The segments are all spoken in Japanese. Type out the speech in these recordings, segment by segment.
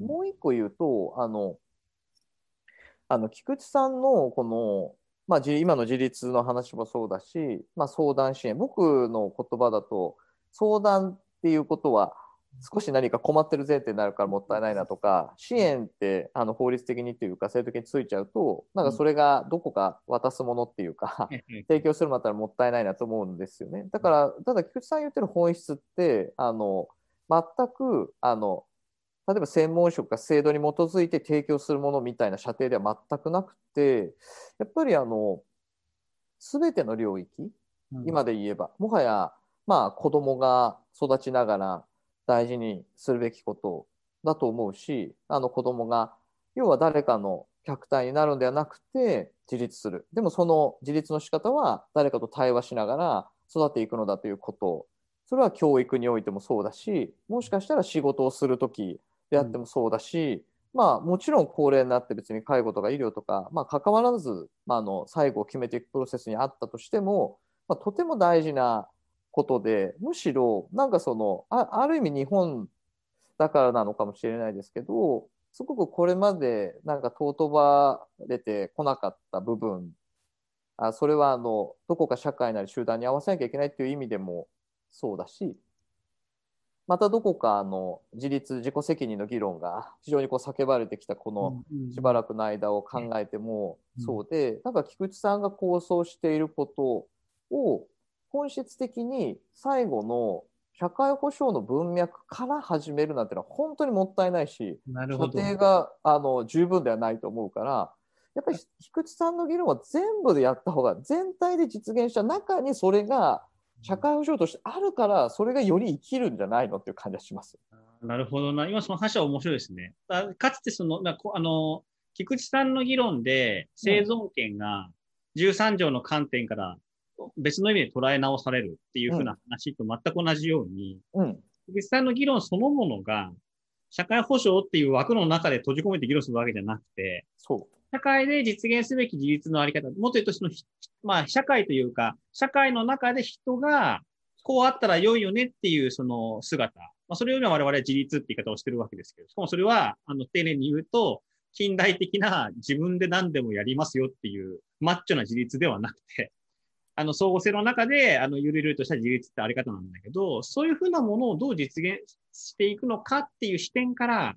もう一個言うと、あの、あの菊池さんのこの、まあ、今の自立の話もそうだし、まあ、相談支援、僕の言葉だと、相談っていうことは、少し何か困ってる前提になるからもったいないなとか支援ってあの法律的にというか制度的についちゃうとなんかそれがどこか渡すものっていうか提供するものだったらもったいないなと思うんですよね。だからただ菊池さん言ってる本質ってあの全くあの例えば専門職が制度に基づいて提供するものみたいな射程では全くなくてやっぱりあの全ての領域今で言えばもはやまあ子供が育ちながら大事にするべきことだと思うしあの子供が要は誰かの客体になるんではなくて自立する。でもその自立の仕方は誰かと対話しながら育っていくのだということ。それは教育においてもそうだしもしかしたら仕事をする時であってもそうだし、うん、まあもちろん高齢になって別に介護とか医療とか、まあ、関わらず、まあ、あの最後を決めていくプロセスにあったとしても、まあ、とても大事なことでむしろなんかそのあある意味日本だからなのかもしれないですけどすごくこれまでなんか尊ばれてこなかった部分あそれはあのどこか社会なり集団に合わせなきゃいけないっていう意味でもそうだしまたどこかあの自立自己責任の議論が非常にこう叫ばれてきたこのしばらくの間を考えてもそうでなんか菊池さんが構想していることを本質的に最後の社会保障の文脈から始めるなんてのは本当にもったいないし過程があの十分ではないと思うからやっぱり菊池さんの議論は全部でやった方が全体で実現した中にそれが社会保障としてあるからそれがより生きるんじゃないのっていう感じがします。なるほどな。今その話は面白いですね。かつてその、あの、菊池さんの議論で生存権が13条の観点から別の意味で捉え直されるっていうふうな話と全く同じように、うん、実際の議論そのものが、社会保障っていう枠の中で閉じ込めて議論するわけじゃなくて、社会で実現すべき自立のあり方、もっと言うとその、まあ、社会というか、社会の中で人が、こうあったら良いよねっていうその姿。まあ、それよりは我々は自立って言い方をしてるわけですけど、しかもそれは、あの、丁寧に言うと、近代的な自分で何でもやりますよっていうマッチョな自立ではなくて、あの、相互性の中で、あの、ゆるゆるとした自立ってあり方なんだけど、そういうふうなものをどう実現していくのかっていう視点から、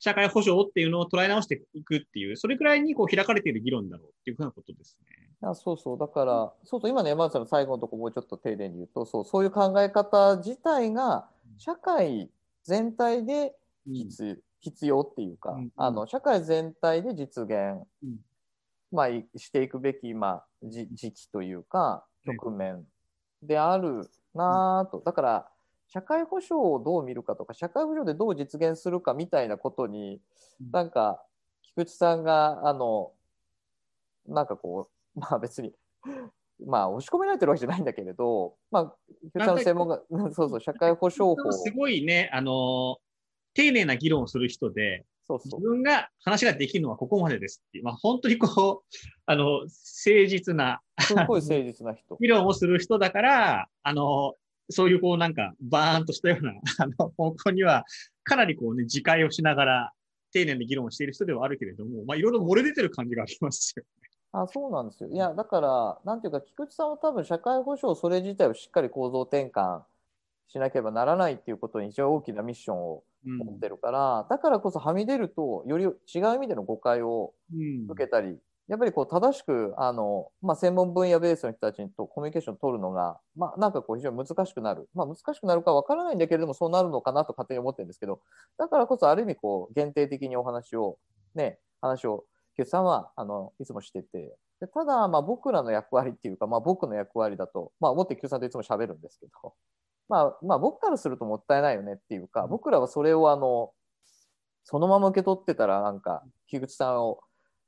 社会保障っていうのを捉え直していくっていう、それくらいにこう開かれている議論だろうっていうふうなことですね。あそうそう、だから、そうそう、今の山内さんの最後のところもうちょっと丁寧に言うと、そうそういう考え方自体が、社会全体で必,、うん、必要っていうか、うん、あの、社会全体で実現、うん、まあ、していくべき、まあ、時期というか、局面であるなと。だから、社会保障をどう見るかとか、社会保障でどう実現するかみたいなことに、なんか、菊池さんが、あの、なんかこう、まあ別にまあ押し込められてるわけじゃないんだけれど、まあ、菊池さんの専門が、そうそう、社会保障法。すごいね、あの、丁寧な議論をする人で、そうそう自分が話ができるのはここまでですってまあ、本当にこう、あの、誠実な、すごい誠実な人。議論をする人だから、あの、そういうこうなんか、バーンとしたような、あの、方向には、かなりこうね、自戒をしながら、丁寧に議論をしている人ではあるけれども、まあ、いろいろ漏れ出てる感じがありますよね。あそうなんですよ。いや、だから、なんていうか、菊池さんは多分社会保障、それ自体をしっかり構造転換しなければならないっていうことに非常に大きなミッションを持ってるから、うん、だからこそはみ出るとより違う意味での誤解を受けたり、うん、やっぱりこう正しくあの、まあ、専門分野ベースの人たちとコミュニケーションを取るのが、まあ、なんかこう非常に難しくなる、まあ、難しくなるかわからないんだけれどもそうなるのかなと勝手に思ってるんですけどだからこそある意味こう限定的にお話をね話を菊さんはあのいつもしてて。でただまあ僕らの役割っていうか、まあ、僕の役割だと、まあ、思って菊さんといつも喋るんですけどまあ、まあ、僕からするともったいないよねっていうか、僕らはそれをあの、そのまま受け取ってたら、なんか、樋口さんを、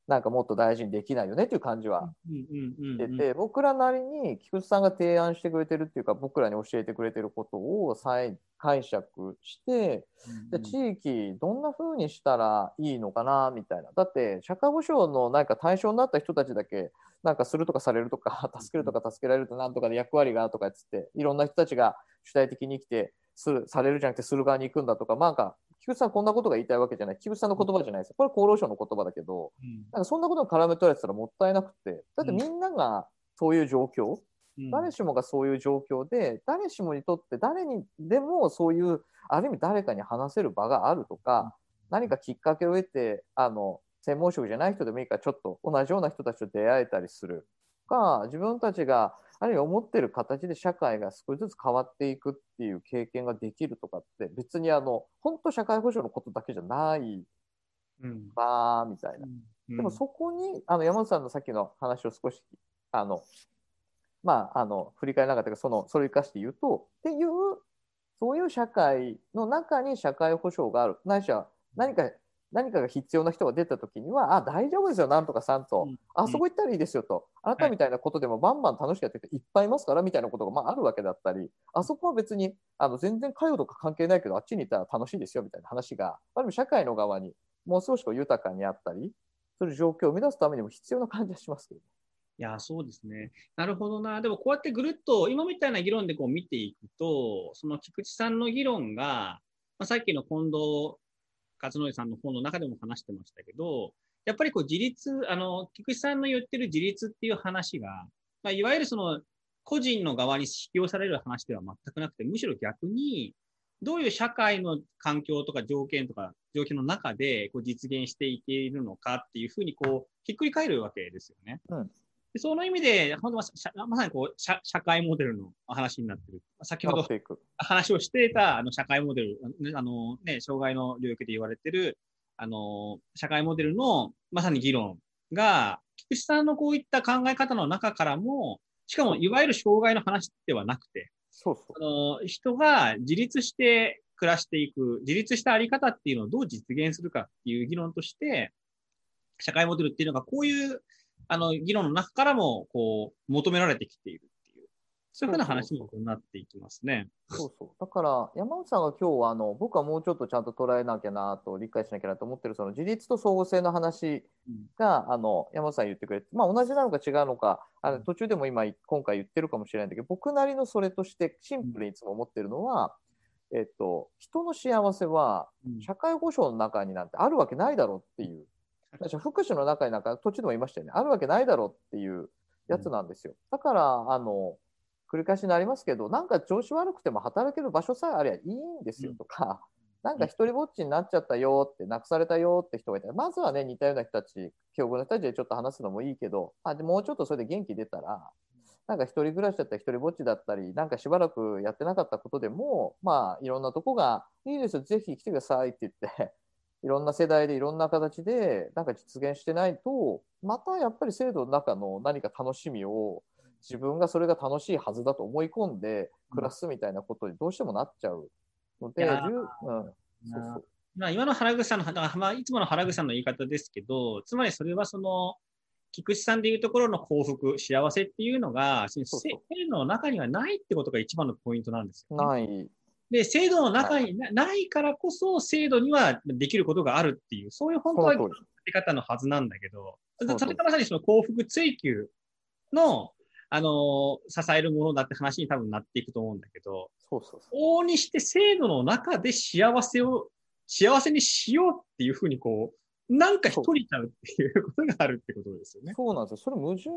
なんかもっと大事にできないよねっていう感じはしてて、僕らなりに菊池さんが提案してくれてるっていうか、僕らに教えてくれてることを再解釈して、で地域どんな風にしたらいいのかなみたいな。だって社会保障のなんか対象になった人たちだけなんかするとかされるとか助けるとか助けられるとなんとかで役割がとかっつっていろんな人たちが主体的に生きてするされるじゃなくてする側に行くんだとかなんか菊池さんこんなことが言いたいわけじゃない、菊池さんの言葉じゃないですよ。これ厚労省の言葉だけど、うん。なんかそんなことに絡め取られてたらもったいなくて、だってみんながそういう状況、うん。誰しもがそういう状況で、誰しもにとって誰にでもそういう、ある意味誰かに話せる場があるとか、何かきっかけを得て、あの、専門職じゃない人でもいいから、ちょっと同じような人たちと出会えたりするとか、自分たちがあるいは思ってる形で社会が少しずつ変わっていくっていう経験ができるとかって、別にあの、本当社会保障のことだけじゃないうんなみたいな。うんでもそこに、あの山本さんのさっきの話を少し、あの、まあ、あの、振り返りながらというか、その、それを生かして言うと、っていう、そういう社会の中に社会保障がある。ないしは、何か、何かが必要な人が出たときには、あ、大丈夫ですよ、なんとかさんと。うんあそこ行ったらいいですよと。あなたみたいなことでもバンバン楽しくやってる人いっぱいいますから、みたいなことが、まあ、あるわけだったり、あそこは別に、あの、全然介護とか関係ないけど、あっちに行ったら楽しいですよ、みたいな話が、ある意味社会の側にもう少しこう豊かにあったり、する状況を生み出すためにも必要な感じはしますけど。いや、そうですね。なるほどな。でもこうやってぐるっと、今みたいな議論でこう見ていくと、その菊池さんの議論が、まあ、さっきの近藤勝則さんの本の中でも話してましたけど、やっぱりこう自立、あの、菊池さんの言ってる自立っていう話が、まあ、いわゆるその個人の側に引き寄せられる話では全くなくて、むしろ逆に、どういう社会の環境とか条件とか状況の中でこう実現していけるのかっていうふうにこうひっくり返るわけですよね。うんでその意味で、本当は社まさにこう社社会モデルの話になってる。先ほど。話をしていたあの社会モデル、あのね、障害の領域で言われてる、あの、社会モデルのまさに議論が、菊池さんのこういった考え方の中からも、しかもいわゆる障害の話ではなくて、そうそあの人が自立して暮らしていく、自立したあり方っていうのをどう実現するかっていう議論として、社会モデルっていうのがこういうあの議論の中からもこう求められてきているっていう、そういうふうな話にもなっていきますね。う。そうそう。だから、山内さんが今日は、あの、僕はもうちょっとちゃんと捉えなきゃなと、理解しなきゃなと思ってる、その自立と相互性の話うんが、あの、山内さん言ってくれて、まあ同じなのか違うのか、あの途中でも今、今回言ってるかもしれないんだけど、僕なりのそれとしてシンプルにいつも思ってるのは、えっと、人の幸せはうん社会保障の中になんてあるわけないだろうっていう、私は福祉の中になんか途中でも言いましたよね、あるわけないだろうっていうやつなんですよ。だから、あの、繰り返しになりますけど、なんか調子悪くても働ける場所さえあればいいんですよとか、なんか一人ぼっちになっちゃったよって、なくされたよって人がいたら、まずはね、似たような人たち、境遇の人たちでちょっと話すのもいいけど、あでもうちょっとそれで元気出たら、なんか一人暮らしだったり、一人ぼっちだったり、なんかしばらくやってなかったことでも、まあ、いろんなとこが、いいですよ、ぜひ来てくださいって言って、いろんな世代でいろんな形で、なんか実現してないと、またやっぱり制度の中の何か楽しみを、自分がそれが楽しいはずだと思い込んで暮らすみたいなことにどうしてもなっちゃうので、今の原口さんの、だからまあ、いつもの原口さんの言い方ですけど、つまりそれはその、菊池さんでいうところの幸福、幸せっていうのが、制度の中にはないってことが一番のポイントなんですよ、ね。ない。で、制度の中にな,、ないからこそ、制度にはできることがあるっていう、そういう本当はその通りり方のはずなんだけど、それがまさにその幸福追求の、あの支えるものだって話に多分なっていくと思うんだけど、そうそうそう。往々にして制度の中で幸せを、幸せにしようっていうふうにこう、なんか一人ちゃうっていうことがあるってことですよね。そうなんですよ。それ矛盾な、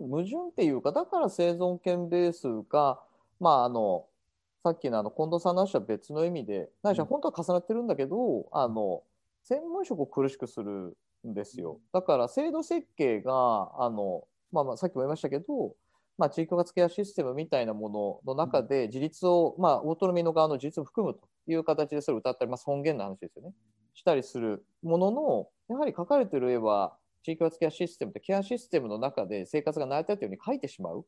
矛盾っていうか、だから生存権ベースが、まあ、あの、さっきのあの近藤さんの話は別の意味で、ないしは本当は重なってるんだけど、あの、専門職を苦しくするんですよ。だから制度設計が、あの、まあまあ、さっきも言いましたけど、まあ、地域包括ケアシステムみたいなものの中で自立を、まあ、オートノミーの側の自立を含むという形でそれを歌ったり、まあ、尊厳の話ですよね。したりするものの、やはり書かれている絵は、地域包括ケアシステムってケアシステムの中で生活が成り立っているように書いてしまう。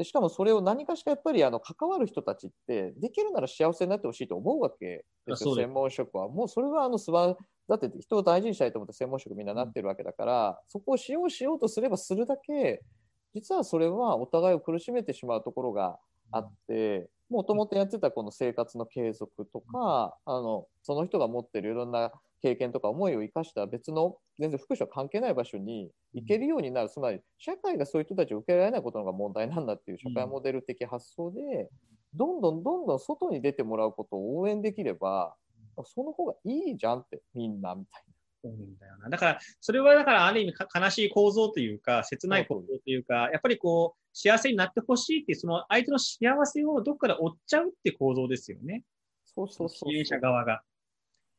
でしかもそれを何かしかやっぱりあの関わる人たちって、できるなら幸せになってほしいと思うわけですよ、専門職は。もうそれはあの素晴だって人を大事にしたいと思って専門職みんななってるわけだから、そこをしようしようとすればするだけ、実はそれはお互いを苦しめてしまうところがあって、もともとやってたこの生活の継続とか、あのその人が持ってるいろんな経験とか思いを生かした別の全然福祉は関係ない場所に行けるようになる、つまり社会がそういう人たちを受け入れられないことのが問題なんだっていう社会モデル的発想で、どんどんどんどん外に出てもらうことを応援できれば、その方がいいじゃんって、みんな、みたいそうなんだよな。だから、それはだからある意味か悲しい構造というか、切ない構造というか、やっぱりこう、幸せになってほしいっていう、その相手の幸せをどっかで追っちゃうって構造ですよね。な。そうそうそう支援。者側が。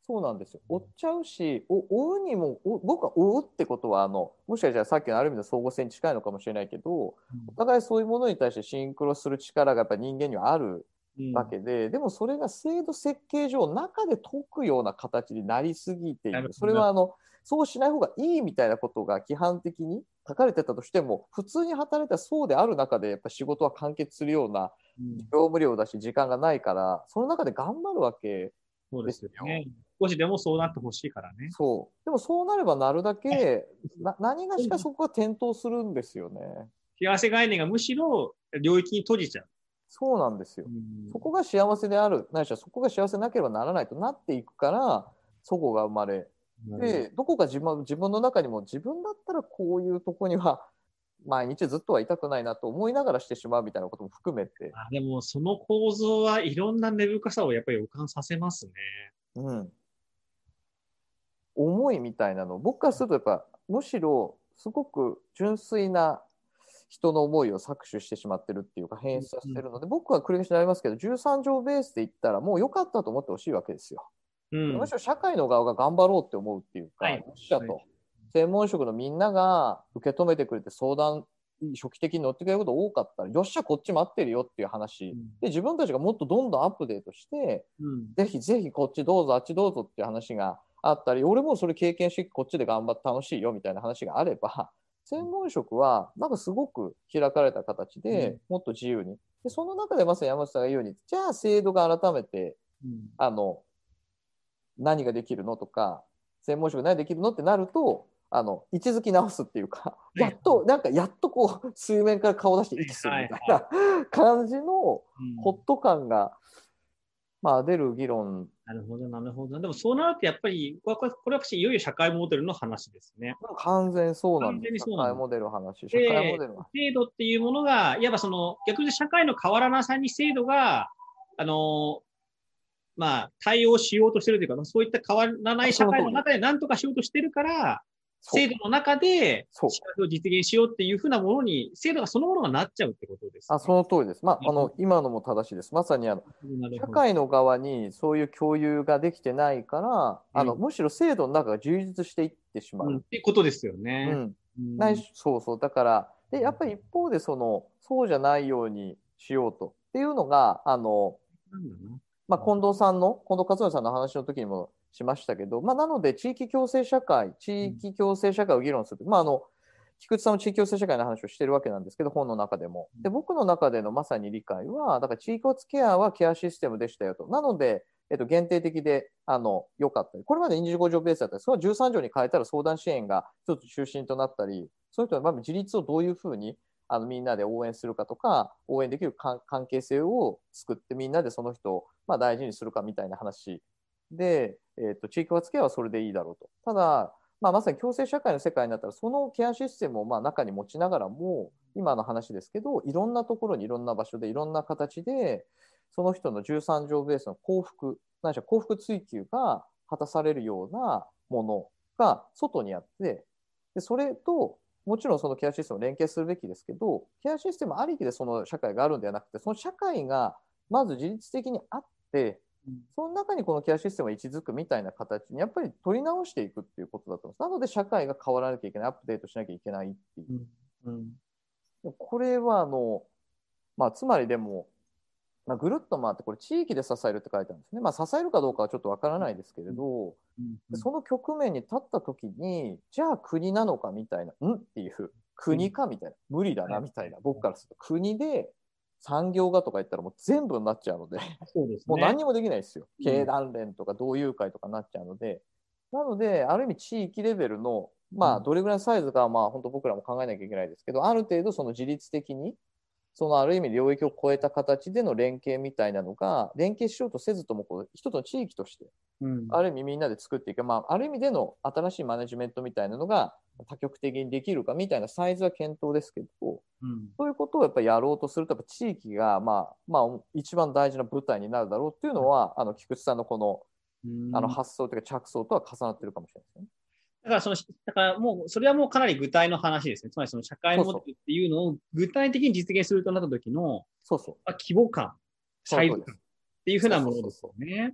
そうなんですよ。追っちゃうし、お追うにも、お僕は追うってことは、あの、もしかしたらさっきのある意味の相互性に近いのかもしれないけど、お互いそういうものに対してシンクロする力がやっぱり人間にはあるうん。わけで、でもそれが制度設計上中で解くような形になりすぎている。それはあのそうしない方がいいみたいなことが規範的に書かれてたとしても普通に働いたらそうである中でやっぱ仕事は完結するようなうん。業務量だし時間がないからその中で頑張るわけそうですよね。少しでもそうなってほしいからね。そう。でもそうなればなるだけな何がしかそこが転倒するんですよね。幸せ概念がむしろ領域に閉じちゃう。そうなんですよ。うん。そこが幸せである。ないしはそこが幸せなければならないとなっていくからそこが生まれ。で、どこか自分自分の中にも自分だったらこういうとこには 毎日ずっとはいたくないなと思いながらしてしまうみたいなことも含めて、あでも、その構造はいろんな根深さをやっぱり浮かんさせますね。うん、思いみたいなの僕からするとやっぱむしろすごく純粋な人の思いを搾取してしまってるっていうか変質させてるので、僕は繰り返しになりますけど13条ベースで言ったらもう良かったと思ってほしいわけですよ。うん。むしろ社会の側が頑張ろうって思うっていうか、はいよっしゃと、はい専門職のみんなが受け止めてくれて相談初期的に乗ってくれること多かったらよっしゃこっち待ってるよっていう話、で自分たちがもっとどんどんアップデートしてうん。ぜひぜひこっちどうぞあっちどうぞっていう話があったり俺もそれ経験してこっちで頑張って楽しいよみたいな話があれば専門職はなんかすごく開かれた形でもっと自由に。でその中でまさに山内さんが言うようにじゃあ制度が改めてうん。あの何ができるのとか専門職何ができるのってなるとあの位置づき直すっていうかい。やっとなんかやっとこう水面から顔出して息するみたいな感じのうん。ホット感が、まあ、出る議論。なるほど、なるほど。でもそうなるとやっぱり、これは私いよいよ社会モデルの話ですね。完全そうなんです。社完全にそうなんです。会モデルの話。社で会モデル制度っていうものが、いわばその、逆に社会の変わらなさに制度が、あの、まあ、対応しようとしてるというか、まあそういった変わらない社会の中で何とかしようとしてるから、制度の中でそう。幸せを実現しようっていうふうなものに、制度がそのものがなっちゃうってことです、あその通りです、まあ、あうの今のも正しいです。まさにあの社会の側にそういう共有ができてないから、あのうんむしろ制度の中が充実していってしまう。うん。ってことですようね。ん。うん。ないしそうそう。だからでやっぱり一方でそのそうじゃないようにしようとっていうのがあの、まあ、近藤さんの近藤克典さんの話の時にもしましたけど、まあ、なので地域共生社会地域共生社会を議論する、まあ、あの菊池さんも地域共生社会の話をしてるわけなんですけど本の中でも。で僕の中でのまさに理解はだから地域発ケアはケアシステムでしたよと。なので、えっと、限定的であの良かった。りこれまで25条ベースだったりそれは13条に変えたら相談支援が一つ中心となったりそういう人のまあ自立をどういうふうにあのみんなで応援するかとか応援できる関関係性を作ってみんなでその人をまあ大事にするかみたいな話で、えー、と地域発ケアはそれでいいだろうと。ただ、まあ、まさに共生社会の世界になったらそのケアシステムをまあ中に持ちながらも今の話ですけどいろんなところにいろんな場所でいろんな形でその人の13条ベースの幸福ないしは幸福追求が果たされるようなものが外にあってでそれともちろんそのケアシステムを連携するべきですけどケアシステムありきでその社会があるんではなくてその社会がまず自律的にあってその中にこのケアシステムが位置づくみたいな形にやっぱり取り直していくっていうことだと思います。なので社会が変わらなきゃいけない、アップデートしなきゃいけないっていう。うん。これはあの、まあ、つまりでも、まあ、ぐるっと回ってこれ地域で支えるって書いてあるんですね。まあ、支えるかどうかはちょっとわからないですけれど、うん。その局面に立った時にじゃあ国なのかみたいな、ん？っていう。国かみたいな、無理だなみたいな、僕からすると。国で産業がとか言ったらもう全部になっちゃうので。そうですね。もう何にもできないですよ。うん経団連とか同友会とかになっちゃうので。なので、ある意味地域レベルの、まあ、うんどれぐらいのサイズかは、まあ、本当僕らも考えなきゃいけないですけど、ある程度その自律的に、そのある意味領域を超えた形での連携みたいなのが、連携しようとせずとも、こう、一つの地域として、うん。ある意味みんなで作っていく、まあ、ある意味での新しいマネジメントみたいなのが多極的にできるかみたいなサイズは検討ですけど、うん。そういうことをやっぱりやろうとすると、やっぱ地域が、まあ、まあ、一番大事な舞台になるだろうっていうのは、あの、菊池さんのこのうん。あの発想というか着想とは重なってるかもしれないですね。だからその、だからもう、それはもうかなり具体の話ですね。つまりその社会モデルっていうのを具体的に実現するとなった時の、そうそう。あ規模感、サイズ感っていうふうなものですそよね。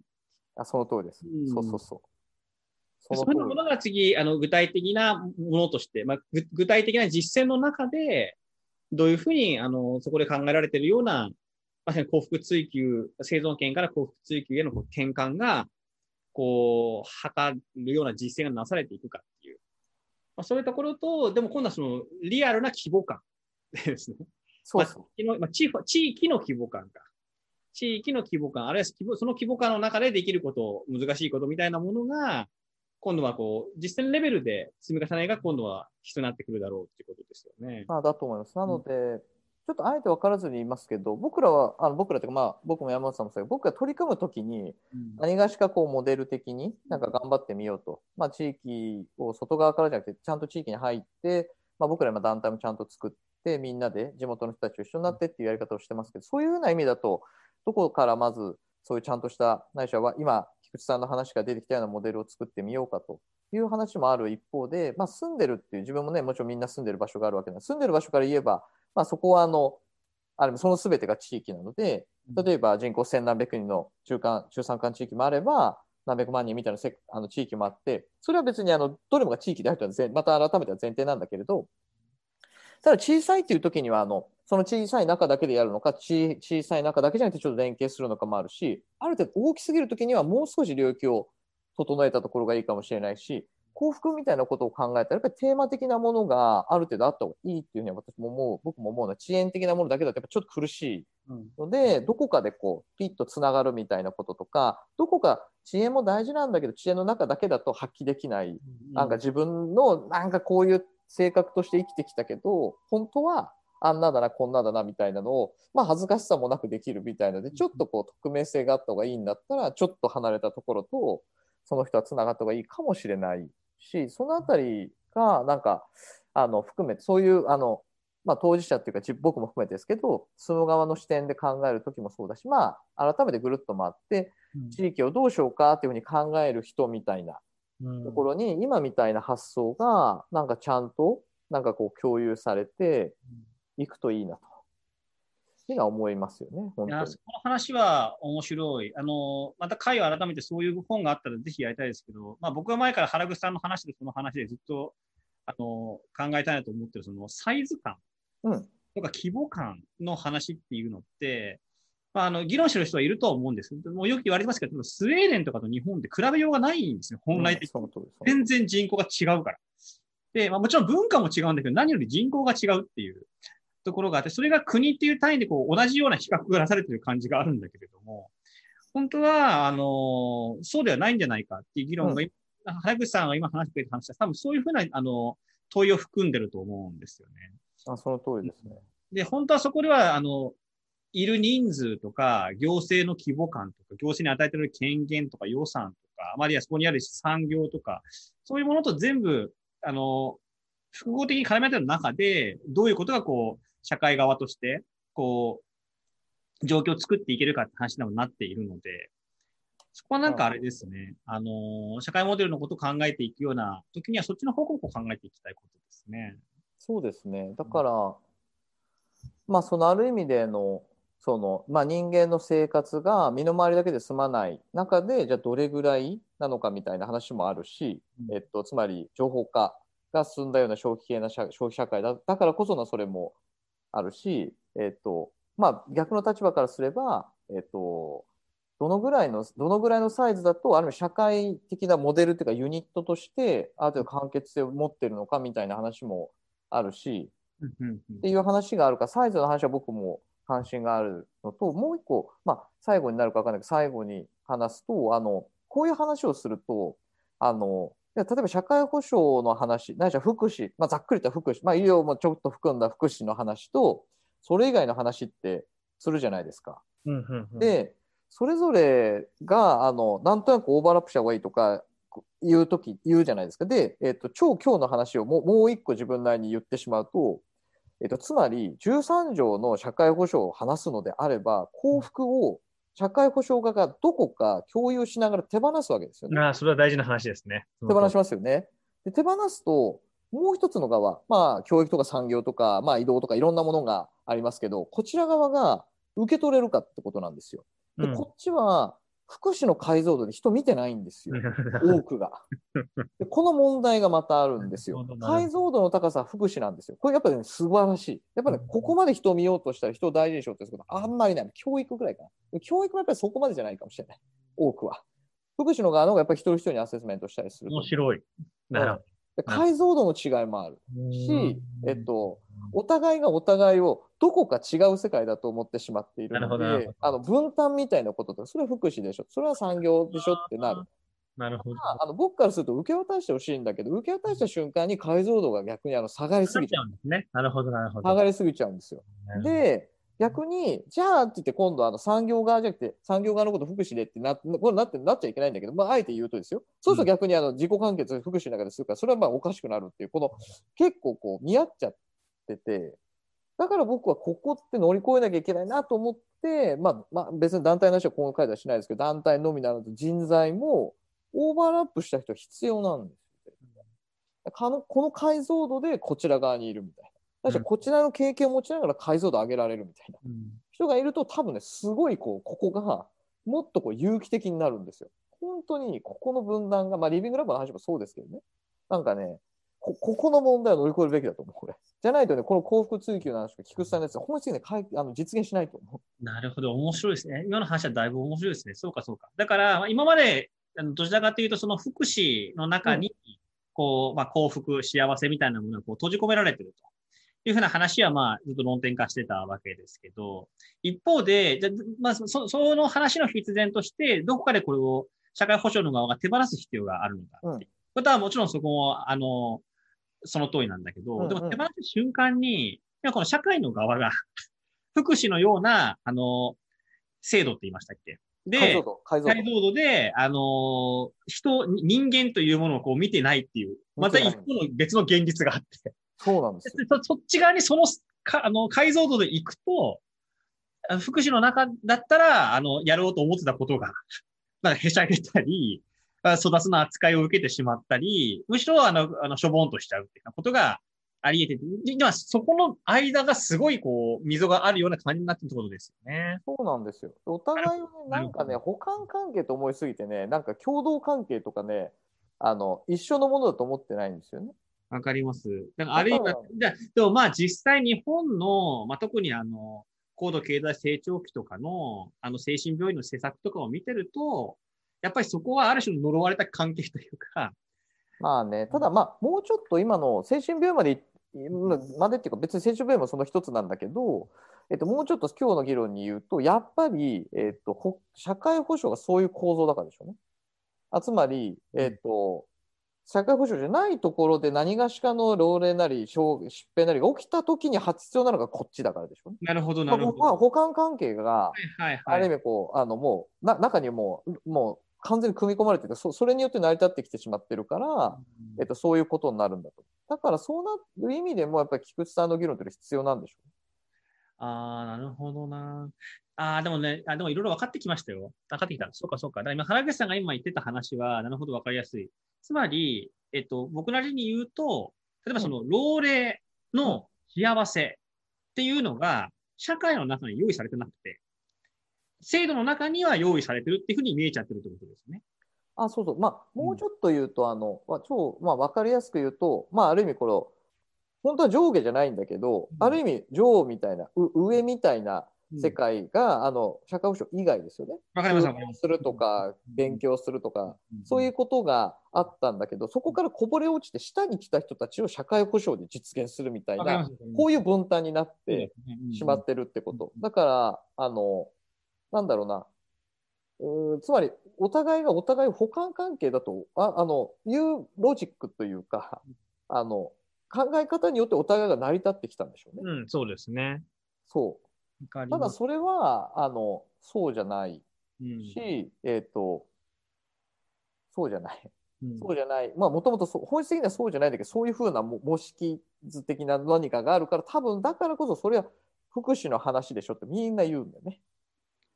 あその通りです。うんそうそうそう。そその通りういうものが次、あの、具体的なものとして、まあ、ぐ具体的な実践の中で、どういうふうに、あの、そこで考えられているような、まさに幸福追求、生存権から幸福追求への転換が、こう、図るような実践がなされていくかっていう。まあ、そういうところと、でも今度はその、リアルな規模感ですね。そうそう。まあ地域のまあ、地地域の規模感か。地域の規模感、あるいは規模その規模感の中でできること、難しいことみたいなものが、今度はこう、実践レベルで積み重ねが今度は必要になってくるだろうっていうことですよね。まあ、だと思います。なので、ちょっとあえて分からずに言いますけど、僕らは、あの僕らというか、まあ、僕も山本さんもそうだけど、僕が取り組むときに、うん。何がしかこうモデル的になんか頑張ってみようと、まあ、地域を外側からじゃなくてちゃんと地域に入って、まあ、僕ら今団体もちゃんと作ってみんなで地元の人たちと一緒になってっていうやり方をしてますけどそういうふうな意味だとどこからまずそういうちゃんとしたないしは今菊池さんの話が出てきたようなモデルを作ってみようかという話もある一方で、まあ、住んでるっていう自分もねもちろんみんな住んでる場所があるわけなんで住んでる場所から言えば、まあ、そこはあのある意味その全てが地域なので例えば人口千何百人の中間中山間地域もあれば何百万人みたいなせあの地域もあってそれは別にあのどれもが地域であるというのは前また改めては前提なんだけれどただ小さいっていう時にはあのその小さい中だけでやるのかち小さい中だけじゃなくてちょっと連携するのかもあるしある程度大きすぎる時にはもう少し領域を整えたところがいいかもしれないし幸福みたいなことを考えたらやっぱりテーマ的なものがある程度あった方がいいっていうふうには私も思う僕も思うのは遅延的なものだけだとやっぱちょっと苦しいうん。ので、どこかでこう、ピッとつながるみたいなこととか、どこか知恵も大事なんだけど、知恵の中だけだと発揮できない。なんか自分の、なんかこういう性格として生きてきたけど、本当はあんなだな、こんなだなみたいなのを、まあ恥ずかしさもなくできるみたいので、ちょっとこう、匿名性があった方がいいんだったら、ちょっと離れたところと、その人はつながった方がいいかもしれないし、そのあたりが、なんか、あの、含めて、そういう、あの、まあ、当事者っていうか、じ僕も含めてですけど、住む側の視点で考える時もそうだし、まあ、改めてぐるっと回って、うん。地域をどうしようかっていうふうに考える人みたいなうん。ところに、今みたいな発想が、なんかちゃんと、なんかこう共有されていくといいなと。いうのは思いますよね、本当に。この話は面白い。あの、また回を改めてそういう本があったらぜひやりたいですけど、まあ僕は前から原口さんの話でその話でずっと、あの、考えたいなと思ってる、そのサイズ感うん。とか規模感の話っていうのって、まあ、あの、議論してる人はいるとは思うんです。もうよく言われてますけど、スウェーデンとかと日本って比べようがないんですね、本来的に。その通りです。全然人口が違うから。で、まあもちろん文化も違うんだけど、何より人口が違うっていうところがあって、それが国っていう単位でこう同じような比較がなされてる感じがあるんだけれども、本当は、あの、そうではないんじゃないかっていう議論が、原口さんが今話してくれた話は、多分そういうふうな、あの、問いを含んでると思うんですよね。あその通りですね。で、本当はそこでは、あの、いる人数とか、行政の規模感とか、行政に与えている権限とか予算とか、あまりはそこにある産業とか、そういうものと全部、あの、複合的に絡めてる中で、どういうことがこう、社会側として、こう、状況を作っていけるかって話にもなっているので、そこはなんかあれですね、あの、社会モデルのことを考えていくような時には、そっちの方向を考えていきたいことですね。そうですね。だから、まあ、そのある意味での、その、まあ、人間の生活が身の回りだけで済まない中で、じゃあどれぐらいなのかみたいな話もあるし、うんえっと、つまり情報化が進んだような消費系な社消費社会だだからこそのそれもあるし、えっと、まあ、逆の立場からすれば、えっと、どのぐらいの、どのぐらいのサイズだと、ある意味社会的なモデルっていうかユニットとして、ある程度完結性を持ってるのかみたいな話もあるし、っていう話があるから、サイズの話は僕も関心があるのと、もう一個、まあ、最後になるか分かんないけど、最後に話すと、あの、こういう話をすると、あの、例えば社会保障の話、ないしは福祉、まあ、ざっくりと福祉、まあ、医療もちょっと含んだ福祉の話と、それ以外の話ってするじゃないですか。うんうんうんで、それぞれが、あの、なんとなくオーバーラップした方がいいとか、言うとき、言うじゃないですか。で、えっと、超今日の話をもうもう一個自分なりに言ってしまうと、えっと、つまり、13条の社会保障を話すのであれば、幸福を社会保障側がどこか共有しながら手放すわけですよね。ああ、それは大事な話ですね。手放しますよね。で手放すと、もう一つの側、まあ、教育とか産業とか、まあ、移動とかいろんなものがありますけど、こちら側が受け取れるかってことなんですよ。で、うんこっちは福祉の解像度で人見てないんですよ。多くが。でこの問題がまたあるんですよ解像度の高さは福祉なんですよ。これやっぱり、ね、素晴らしい。やっぱり、ね、ここまで人を見ようとしたら人を大事にしようとすることあんまりない。教育ぐらいかな。教育もやっぱりそこまでじゃないかもしれない。多くは。福祉の側の方がやっぱり一人一人にアセスメントしたりすると面白い。なるほで解像度の違いもあるど。し、えっと、お互いがお互いをどこか違う世界だと思ってしまっているのであの分担みたいなこととか、それは福祉でしょ、それは産業でしょってなる。なるほど。まああの僕からすると受け渡してほしいんだけど、受け渡した瞬間に解像度が逆にあの下がりすぎちゃう。うんですね。なるほど、なるほど。下がりすぎちゃうんですよ。で、逆に、じゃあって言って、今度あの産業側じゃなくて、産業側のこと福祉でってなこれなってなっちゃいけないんだけど、まあ、あえて言うとですよ。そうすると逆にあの自己完結福祉の中でするから、それはまあおかしくなるっていう、この結構こう見合っちゃってて、だから僕はここって乗り越えなきゃいけないなと思って、まあ、まあ、別に団体の話は今回ではしないですけど、団体のみならず人材もオーバーラップした人は必要なんですよ。この解像度でこちら側にいるみたいな。確かにこちらの経験を持ちながら解像度上げられるみたいな。うん人がいると多分ねすごいこうここがもっとこう有機的になるんですよ。本当にここの分断が、まあ、リビングラボの話もそうですけどねなんかねこここの問題を乗り越えるべきだと思うこれじゃないとねこの幸福追求の話と菊池さんのやつ本質的にかいあの実現しないと思なるほど、面白いですね。今の話はだいぶ面白いですね。そうか、そうか。だから、まあ今まで、どちらかというと、その福祉の中に、こう、まあ、幸福、幸せみたいなものがこう閉じ込められてると。いうふうな話は、まあ、ずっと論点化してたわけですけど、一方で、じゃまあ、そその話の必然として、どこかでこれを社会保障の側が手放す必要があるのかっていう。ことはもちろんそこも、あの、その通りなんだけど、うんうん。でも手放す瞬間に、この社会の側が、福祉のような、あの、制度って言いましたっけう。で、解像度解像度。で、あのー人、人間というものをこう見てないっていう、また一個の別の現実があって、そうなんですよ。そそっち側にそのかあの解像度で行くと、福祉の中だったら、あの、やろうと思ってたことが、なんかへしゃげたり、あ育つの扱いを受けてしまったり、むしろ、あの、あの、しょぼんとしちゃうっていうことがあり得てて、でではそこの間がすごい、こう、溝があるような感じになってるってことですよね。そうなんですよ。お互いをね、なんかね、補完関係と思いすぎてね、なんか共同関係とかね、あの、一緒のものだと思ってないんですよね。わかります。だからあるいはでもまあ実際日本の、まあ、特にあの、高度経済成長期とかの、あの、精神病院の施策とかを見てると、やっぱりそこはある種の呪われた関係というか、まあね、ただまあ、もうちょっと今の精神病院までい、までっていうか、別に精神病院もその一つなんだけど、えっと、もうちょっと今日の議論に言うと、やっぱり、えっと、ほ社会保障がそういう構造だからでしょうね。あつまり、えっと、社会保障じゃないところで何がしかの老齢なり傷疾病なりが起きたときに必要なのがこっちだからでしょうね。なるほど、まあなるほど。まあ、補完関係が、はいはいあはい。る意味こう、あのもうな中にもうもう完全に組み込まれててそそれによって成り立ってきてしまってるから、えっと、そういうことになるんだと。だからそうなる意味でもやっぱり菊池さんの議論というのは必要なんでしょああ、なるほどな。ああ、でもね、あでもいろいろ分かってきましたよ。分かってきた。そうか、そうか。だから今、原口さんが今言ってた話は、なるほど分かりやすい。つまり、えっと、僕なりに言うと、例えばその、老齢の幸せっていうのが、社会の中に用意されてなくて、制度の中には用意されてるっていうふうに見えちゃってるってことですね。う。あそうそう。まあ、もうちょっと言うと、あの、まあ、超、まあ、わかりやすく言うと、まあ、ある意味この、本当は上下じゃないんだけど、うんある意味上みたいな、う上みたいなうん世界が、あの、社会保障以外ですよね。わかります通行するとか、勉強するとか、うんそういうことがあったんだけど、そこからこぼれ落ちて下に来た人たちを社会保障で実現するみたいな、こういう分担になってうんしまってるってこと。だから、あの、なんだろうな、うーつまり、お互いがお互い補完関係だと、ああの、いうロジックというか、あの、考え方によってお互いが成り立ってきたんでしょうね。うん、そうですね。そう。ただ。それは、あの、そうじゃないうんし、えっ、と、そうじゃない。うんそうじゃない。まあ、もともと本質的にはそうじゃないんだけど、そういうふうなも模式図的な何かがあるから、多分だからこそそれは福祉の話でしょってみんな言うんだよね。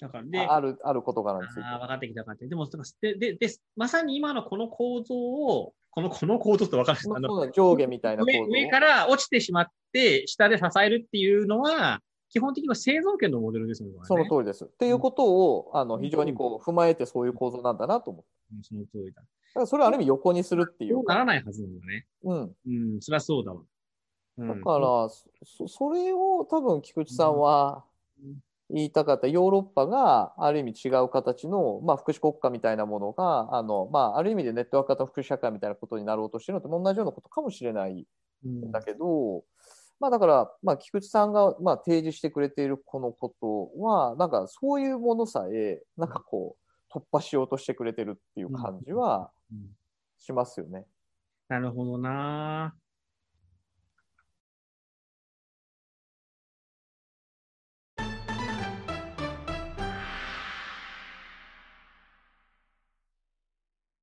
だからで、ああるある事柄について。ああ、分かってきた分かって。でも、で、で、で、まさに今のこの構造を、この、この構造って分かるんですか上下みたいな構造上上から落ちてしまって、下で支えるっていうのは、基本的には生存権のモデルですよね。そのり。通りです。っていうことをあの非常にこう踏まえてそういう構造なんだなと思って。うんその通りだ。だからそれはある意味横にするっていそううなか。らないはずなんだね。うん。うん、そりゃそうだわ。うんだから、そそれを多分菊池さんは言いたかった。ヨーロッパがある意味違う形の、まあ、福祉国家みたいなものがあの、まあ、ある意味でネットワーク型福祉社会みたいなことになろうとしてるのと同じようなことかもしれないうんんだけど、まあ、だから、まあ、菊池さんが、まあ、提示してくれているこのことはなんかそういうものさえなんかこう突破しようとしてくれてるっていう感じはうん。しますよね。なるほどな。